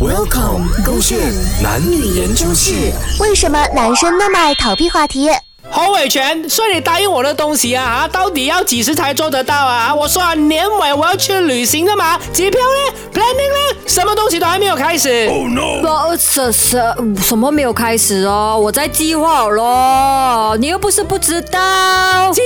Welcome，勾选男女研究室。为什么男生那么爱逃避话题？侯伟全，说你答应我的东西啊啊，到底要几时才做得到啊？我说啊，年尾我要去旅行的嘛，机票呢？planning 呢？什么东西都还没有开始。不，什什什么没有开始哦？我在计划好咯，你又不是不知道。计？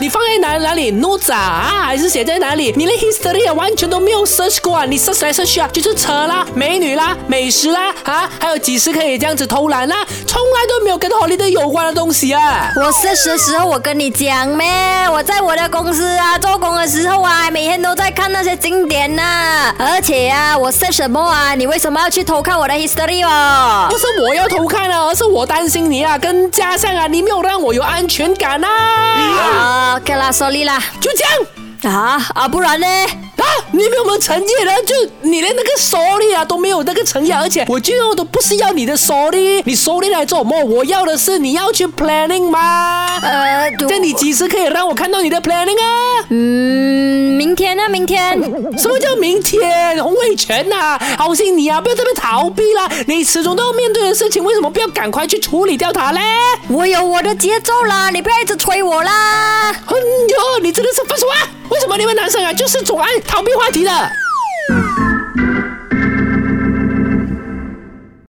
你放在哪哪里？notes 啊，还是写在哪里？你连 history 啊，完全都没有 search 过啊！你 search 来 search 去啊，就是车啦、美女啦、美食啦啊，还有几时可以这样子偷懒啦，冲都没有跟 holiday 有关的东西啊！我是时时候我跟你讲咩？我在我的公司啊做工的时候啊，每天都在看那些经典呐、而且啊，我是什么啊？你为什么要去偷看我的 history 哦不？是我要偷看啊，而是我担心你啊，跟加上啊，你没有让我有安全感啊！啊，OK 啦，sorry 啦。就这样。啊啊，不然呢？啊！你们有没有诚意呢？就你连那个 sorry 啊都没有那个诚意啊，而且我最后都不是要你的 sorry，你 sorry 来做什么？我要的是你要去 planning 吗？呃，这你几时可以让我看到你的 planning 啊？嗯，明天呢？明天。什么叫明天？洪伟全呐、好心你啊，不要这边逃避啦！你始终都要面对的事情，为什么不要赶快去处理掉它嘞？我有我的节奏啦，你不要一直催我啦。哎呦，你真的是！为什么你们男生啊就是总爱逃避话题的？